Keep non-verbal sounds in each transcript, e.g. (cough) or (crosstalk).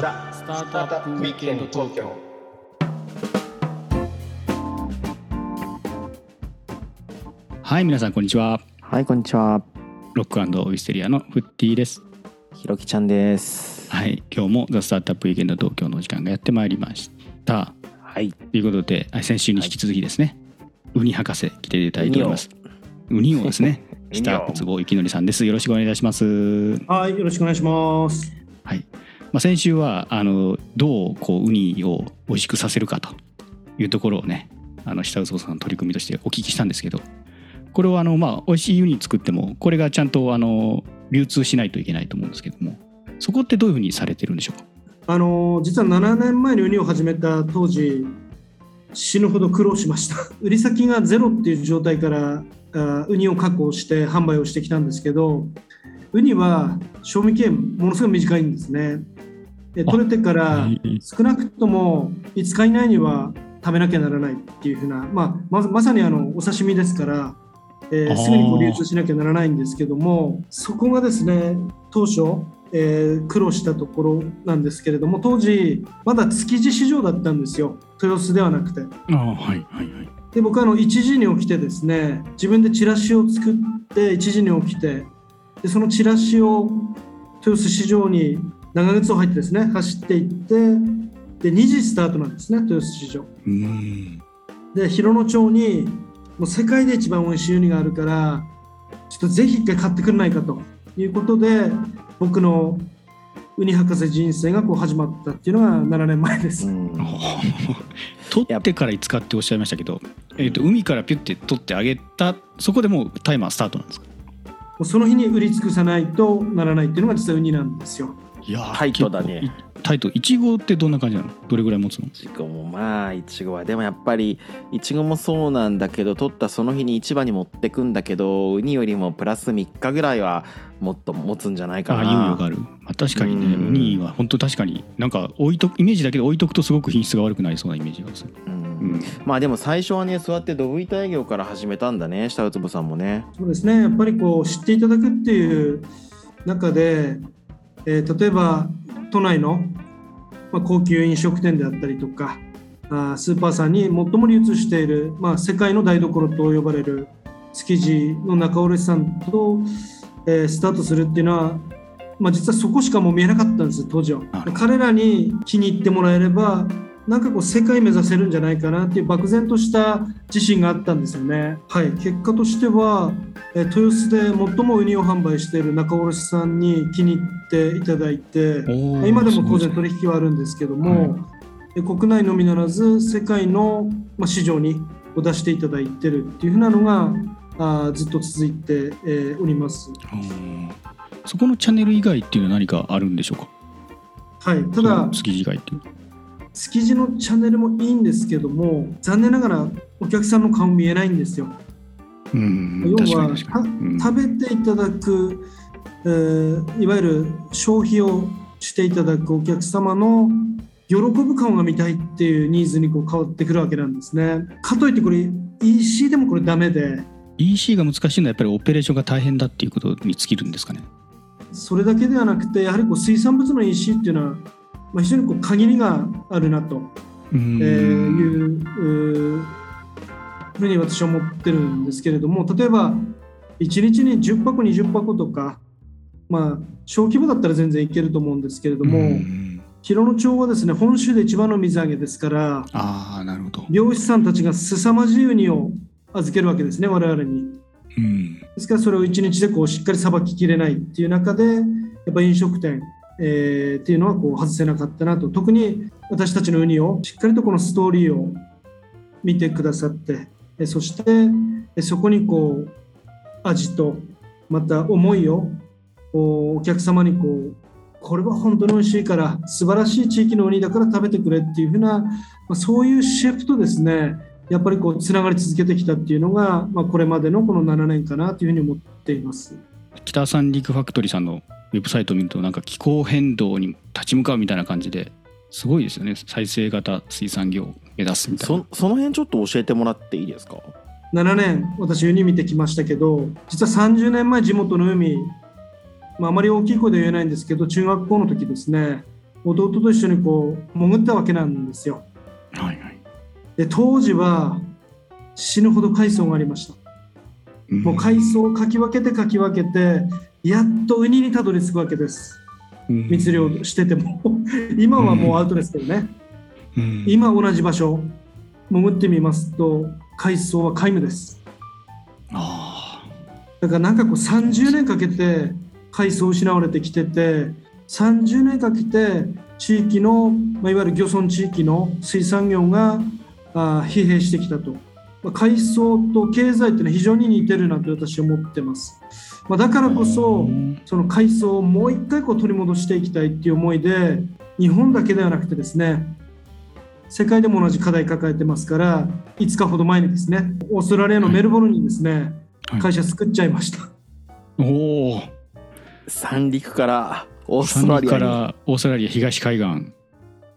ザ・スタートアップウィークエンド東京はい皆さんこんにちは。はい、こんにちは。ロックウィステリアのフッティです。ひろきちゃんです。はい今日もザ・スタートアップウィークエンド東京のお時間がやってまいりました。はい。ということではい先週に引き続きですね、ウニ博士来ていただいております。ウニをですね。ウニを下小坪幸則さんです。よろしくお願いいたします。はいよろしくお願いします。はい、まあ、先週はあのどうこうウニを美味しくさせるかというところをねあの下臼さんの取り組みとしてお聞きしたんですけどこれはあのまあ美味しいウニ作ってもこれがちゃんとあの流通しないといけないと思うんですけどもそこってどういうふうにされてるんでしょうか？あの実は7年前にウニを始めた当時死ぬほど苦労しました。(laughs) 売り先がゼロっていう状態からあウニを確保して販売をしてきたんですけどウニは賞味期限ものすごい短いんですね。で取れてから少なくとも5日以内には食べなきゃならないっていうふうな、まあ、ままさにあのお刺身ですから、えーすぐにこう流通しなきゃならないんですけどもそこがですね当初、えー苦労したところなんですけれども当時まだ築地市場だったんですよ。豊洲ではなくて。ああはいはいはい。で僕はあの1時に起きてですね自分でチラシを作って1時に起きてでそのチラシを豊洲市場に長靴を履いてですね走っていってで2時スタートなんですね豊洲市場。で広野町にもう世界で一番美味しいウニがあるからちょっとぜひ一回買ってくれないかと。いうことで僕のウニ博士人生がこう始まったっていうのが7年前です、うん。取ってから5日っておっしゃいましたけど、えー、と海からピュッて取ってあげたそこでもうタイマースタートなんですか？もうその日に売り尽くさないとならないっていうのが実はウニなんですよ。いやータイトだね。タイトいちごってどんな感じなの？どれぐらい持つの？いちごもまあいちごはでもやっぱりいちごもそうなんだけど取ったその日に市場に持ってくんだけどウニよりもプラス3日ぐらいはもっと持つんじゃないかああな。猶予がある、まあ、確かにね。うん。ウニは本当確かになんか置いとイメージだけで置いとくとすごく品質が悪くなりそうなイメージがする、うんうん、まあでも最初はねそうやってドブ板営業から始めたんだね下坪さんもね。そうですね。やっぱりこう知っていただくっていう中で、えー例えば都内の、まあ、高級飲食店であったりとかあースーパーさんに最も流通している、まあ、世界の台所と呼ばれる築地の仲卸さんと、えースタートするっていうのは、まあ、実はそこしかもう見えなかったんです当時は。彼らに気に入ってもらえればなんかこう世界目指せるんじゃないかなっていう漠然とした自信があったんですよね。はい、結果としては、えー豊洲で最もウニを販売している仲卸さんに気に入っていただいて、今でも当然取引はあるんですけども、え国内のみならず世界のまあ市場にを出していただいてるっていうふうなのがあーずっと続いて、えーおります。うんそこのチャンネル以外っていうのは何かあるんでしょうか？はい、ただ築地以外っていう築地のチャンネルもいいんですけども残念ながらお客さんの顔見えないんですよ。うん要はうん食べていただく、えーいわゆる消費をしていただくお客様の喜ぶ顔が見たいっていうニーズにこう変わってくるわけなんですね。かといってこれ EC でもこれダメで EC が難しいのはやっぱりオペレーションが大変だっていうことに尽きるんですかねそれだけではなくてやはりこう水産物の EC っていうのは、まあ、非常にこう限りがあるなと、うん。えーいうふうに私は思ってるんですけれども例えば1日に10箱20箱とかまあ小規模だったら全然いけると思うんですけれども、うん。広野町はですね本州で一番の水揚げですからああなるほど、漁師さんたちが凄まじいウニを預けるわけですね我々に。うん、ですからそれを1日でこうしっかりさばききれないっていう中でやっぱ飲食店、えーっていうのはこう外せなかったなと特に私たちのウニをしっかりとこのストーリーを見てくださってそしてそこにこう味とまた思いをお客様にこうこれは本当に美味しいから素晴らしい地域のウニだから食べてくれっていうふうな、まあ、そういうシェフとですねやっぱりこうつながり続けてきたっていうのが、まあ、これまでのこの7年かなというふうに思っています。北三陸ファクトリーさんのウェブサイトを見るとなんか気候変動に立ち向かうみたいな感じですごいですよね再生型水産業を目指すみたいなそその辺ちょっと教えてもらっていいですか？7年私ウニ見てきましたけど実は30年前地元の海、まあ、あまり大きい声で言えないんですけど中学校の時ですね弟と一緒にこう潜ったわけなんですよ。はいはいで当時は死ぬほど海藻がありました。もう海藻をかき分けてかき分けてやっとウニにたどり着くわけです。うん。密漁してても。(laughs) 今はもうアウトですけどね。うん。今同じ場所。潜ってみますと海藻は皆無です。あだからなんかこう30年かけて海藻失われてきてて30年かけて地域の、まあ、いわゆる漁村地域の水産業があー疲弊してきたと、まあ、海藻と経済っていうのは非常に似てるなと私は思ってます、まあ、だからあこそうん。その海藻をもう一回こう取り戻していきたいっていう思いで日本だけではなくてですね世界でも同じ課題抱えてますから5日ほど前にですねオーストラリアのメルボルンにですね、はい。会社作っちゃいました。おお三陸からオースト三陸かラリアに。らオーストラリア東海岸。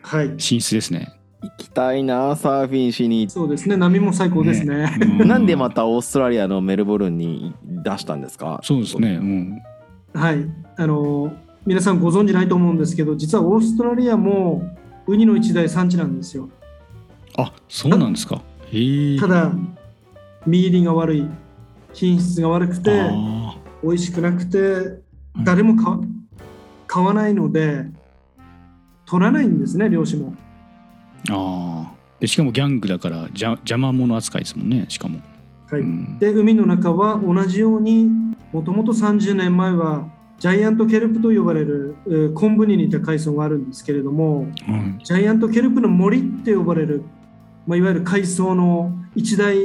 はい、進出ですね。行きたいなサーフィンしにそうですね、波も最高ですね。うなんでまたオーストラリアのメルボルンに出したんですか？そうですね。うん。はい、あの皆さんご存知ないと思うんですけど、実はオーストラリアもウニの一大産地なんですよ。あ、そうなんですか。ただ、身入りが悪い、品質が悪くて、あ美味しくなくて、誰も買わ買わないので、取らないんですね、漁師も。ーあー。でしかもギャングだからじゃ邪魔者扱いですもんね。しかも。はいうんで海の中は同じようにもともと30年前はジャイアントケルプと呼ばれるえー昆布に似た海藻があるんですけれどもうんジャイアントケルプの森って呼ばれる、まあ、いわゆる海藻の一大え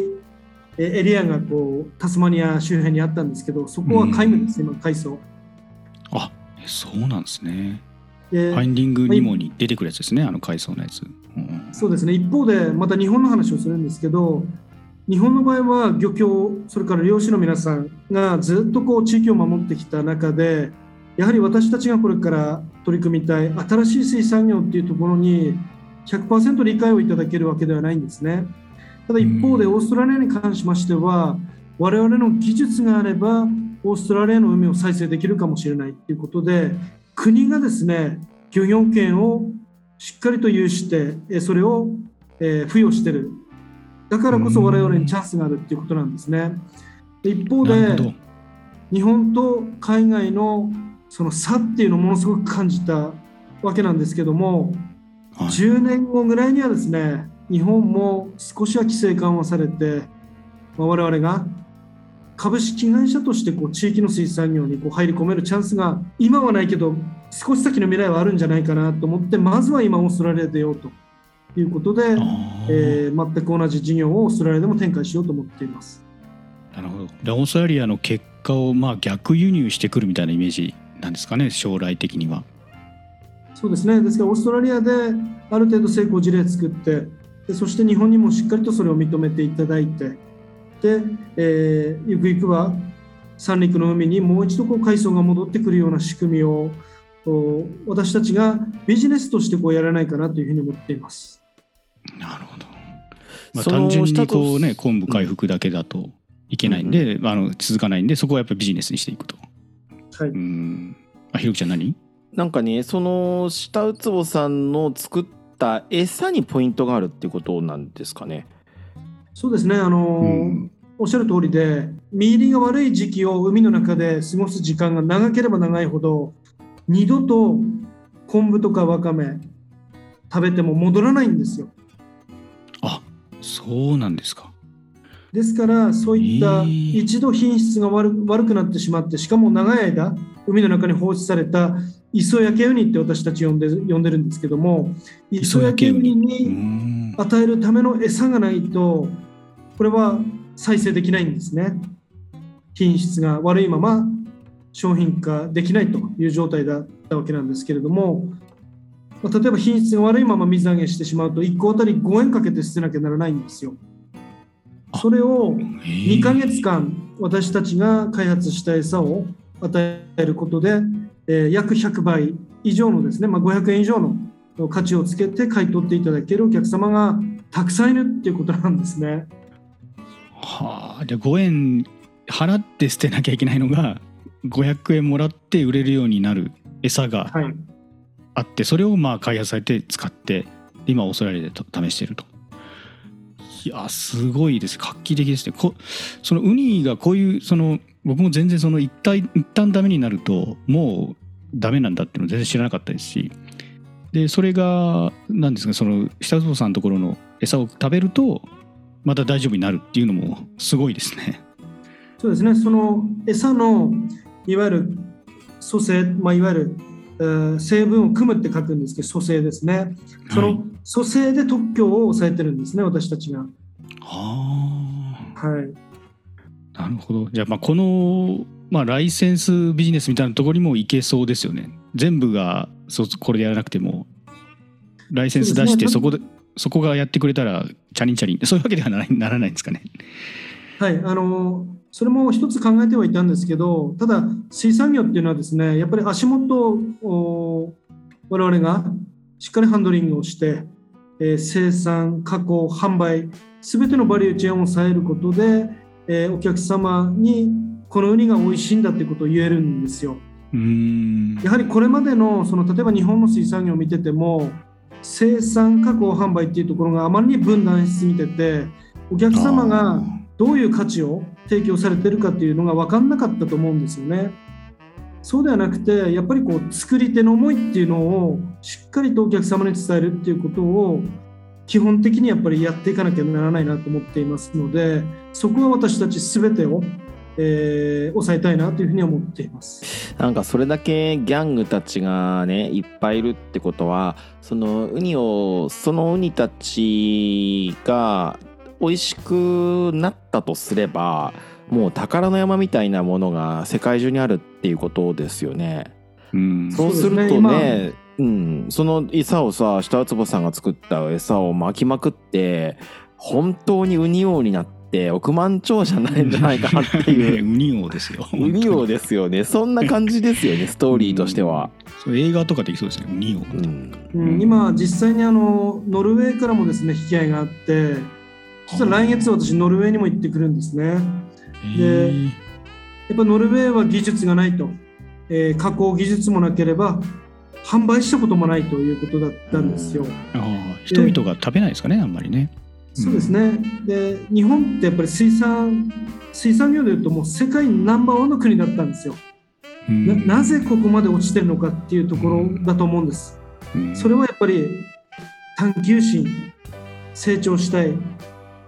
ーエリアがこうタスマニア周辺にあったんですけどそこは皆無です、今海藻あ、えそうなんですね。でファインディングニモに出てくるやつですね。あの海藻のやつ。うんそうですね一方でまた日本の話をするんですけど日本の場合は漁協それから漁師の皆さんがずっとこう地域を守ってきた中でやはり私たちがこれから取り組みたい新しい水産業っていうところに100%理解をいただけるわけではないんですね。ただ一方でうんオーストラリアに関しましては我々の技術があればオーストラリアの海を再生できるかもしれないということで国がですね漁業権をしっかりと有してえそれをえー付与してるだからこそ我々にチャンスがあるっていうことなんですね。で一方で。日本と海外のその差っていうのをものすごく感じたわけなんですけども、はい10年後ぐらいにはですね日本も少しは規制緩和されて、まあ、我々が株式会社としてこう地域の水産業にこう入り込めるチャンスが今はないけど少し先の未来はあるんじゃないかなと思ってまずは今オーストラリアで出ようということで、えー全く同じ事業をオーストラリアでも展開しようと思っています。なるほど。でオーストラリアの結果をまあ逆輸入してくるみたいなイメージなんですかね。将来的には。そうですねですからオーストラリアである程度成功事例作ってでそして日本にもしっかりとそれを認めていただいてで、えーゆくゆくは三陸の海にもう一度こう海藻が戻ってくるような仕組みをお私たちがビジネスとしてこうやらないかなというふうに思っています。なるほど。まあ、単純にこうね昆布回復だけだといけないんで、あの続かないんでそこはやっぱりビジネスにしていくと。はい、うん。あひろきちゃん何？なんかねその下ウツボさんの作った餌にポイントがあるっていうことなんですかねそうですねあのーうんおっしゃる通りで身入りが悪い時期を海の中で過ごす時間が長ければ長いほど二度と昆布とかわかめ食べても戻らないんですよあそうなんですか。ですからそういったえー一度品質が悪悪くなってしまってしかも長い間海の中に放置された磯焼けウニって私たち呼んで呼んでるんですけども磯焼けウニうにん。与えるための餌がないとこれは再生できないんですね。品質が悪いまま商品化できないという状態だったわけなんですけれどもまあ例えば品質が悪いまま水揚げしてしまうと1個あたり5円かけて捨てなきゃならないんですよ。あそれを2 2ヶ月間私たちが開発した餌を与えることで、えー約100倍以上のですね、まあ、500円以上の価値をつけて買い取っていただけるお客様がたくさんいるっていうことなんですね。はあじゃあ5円払って捨てなきゃいけないのが500円もらって売れるようになる餌がはい、あってそれをまあ開発されて使って今オーストラリアでと試していると。いやすごいです。画期的ですね。こそのウニがこういうその僕も全然その一体一旦ダメになるともうダメなんだっていうの全然知らなかったですし。でそれが何ですかその下坪さんのところの餌を食べるとまた大丈夫になるっていうのもすごいですね。そうですね。その餌のいわゆる組成、まあ、いわゆる、えー成分を組むって書くんですけど組成ですね。そはい。の組成で特許を抑えてるんですね私たちが。ははい。あなるほど。じゃあまあこの、まあ、ライセンスビジネスみたいなところにもいけそうですよね。全部がそこれでやらなくてもライセンス出してそこでそこがやってくれたらチャリンチャリンそういうわけではならならないんですかね。はい、あのそれも一つ考えてはいたんですけど、ただ、水産業っていうのはですね、やっぱり足元を我々がしっかりハンドリングをして、えー生産、加工、販売、すべてのバリューチェーンを抑えることで、えーお客様にこのウニが美味しいんだっていうことを言えるんですよ。うーんやはりこれまでのその例えば日本の水産業を見てても生産加工販売っていうところがあまりに分断しすぎててお客様がどういう価値を提供されてるかっていうのが分かんなかったと思うんですよね。そうではなくてやっぱりこう作り手の思いっていうのをしっかりとお客様に伝えるっていうことを基本的にやっぱりやっていかなきゃならないなと思っていますのでそこは私たち全てを、えー抑えたいなというふうに思っています。なんかそれだけギャングたちがねいっぱいいるってことはそのウニをそのウニたちが美味しくなったとすればもう宝の山みたいなものが世界中にあるっていうことですよね。うんそうするとねうん、その餌をさ下坪さんが作った餌を巻きまくって本当にウニ王になって億万長者になるんじゃないかなってねいう。(laughs) ウニ王ですよ。(laughs) ウニ王ですよね。そんな感じですよね (laughs) ストーリーとしては。そう映画とかできそうですねウニ王。うん。うん、今実際にあのノルウェーからもですね引き合いがあって実は来月私ノルウェーにも行ってくるんですね。やへー。っぱノルウェーは技術がないと、えー加工技術もなければ販売したこともないということだったんですよ、人々が食べないですかねあんまりね。そうですね。で日本ってやっぱり水産水産業でいうともう世界ナンバーワンの国だったんですよ、うん。ななぜここまで落ちてるのかっていうところだと思うんです。うん。それはやっぱり探求心成長したい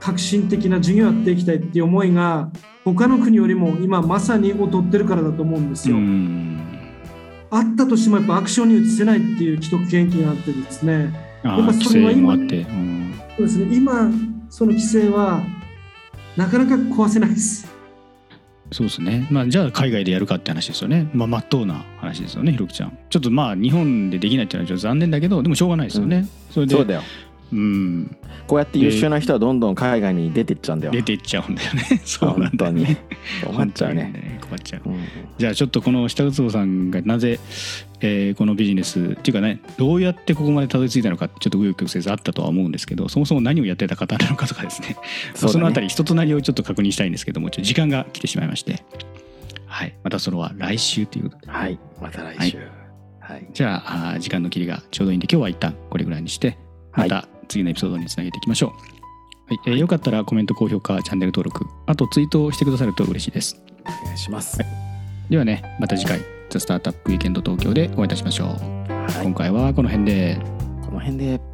革新的な授業をやっていきたいっていう思いが他の国よりも今まさに劣ってるからだと思うんですよ。うん。あったとしてもやっぱアクションに移せないっていう既得権益があってですね。やっぱそれは今。うんそうですね今その規制はなかなか壊せないです。そうですね。まあじゃあ海外でやるかって話ですよね。まあ真っ当な話ですよね、ひろきちゃん。ちょっとまあ日本でできないっていうのはちょっと残念だけど、でもしょうがないですよね。それで、そうん、こうやって優秀な人はどんどん海外に出てっちゃうんだよ。出ていっちゃうんだよね。そうなんだよね。困っちゃうね。困っちゃう。うんじゃあちょっとこの下坪さんがなぜ、えーこのビジネスっていうかねどうやってここまでたどり着いたのかちょっと紆余曲折あったとは思うんですけどそもそも何をやってた方なのかとかですねそねのあたり人となりをちょっと確認したいんですけどもちょっと時間が来てしまいましてはいまたそれは来週ということではい、また来週。はい。じゃあ時間の切りがちょうどいいんで今日は一旦これぐらいにしてまた次のエピソードにつなげていきましょう、はいえーよかったらコメント高評価チャンネル登録あとツイートをしてくださると嬉しいですお願いします。ではねまた次回「ザ・スタートアップウィーケンド東京でお会いいたしましょう、はい今。回はこの辺でこの辺で。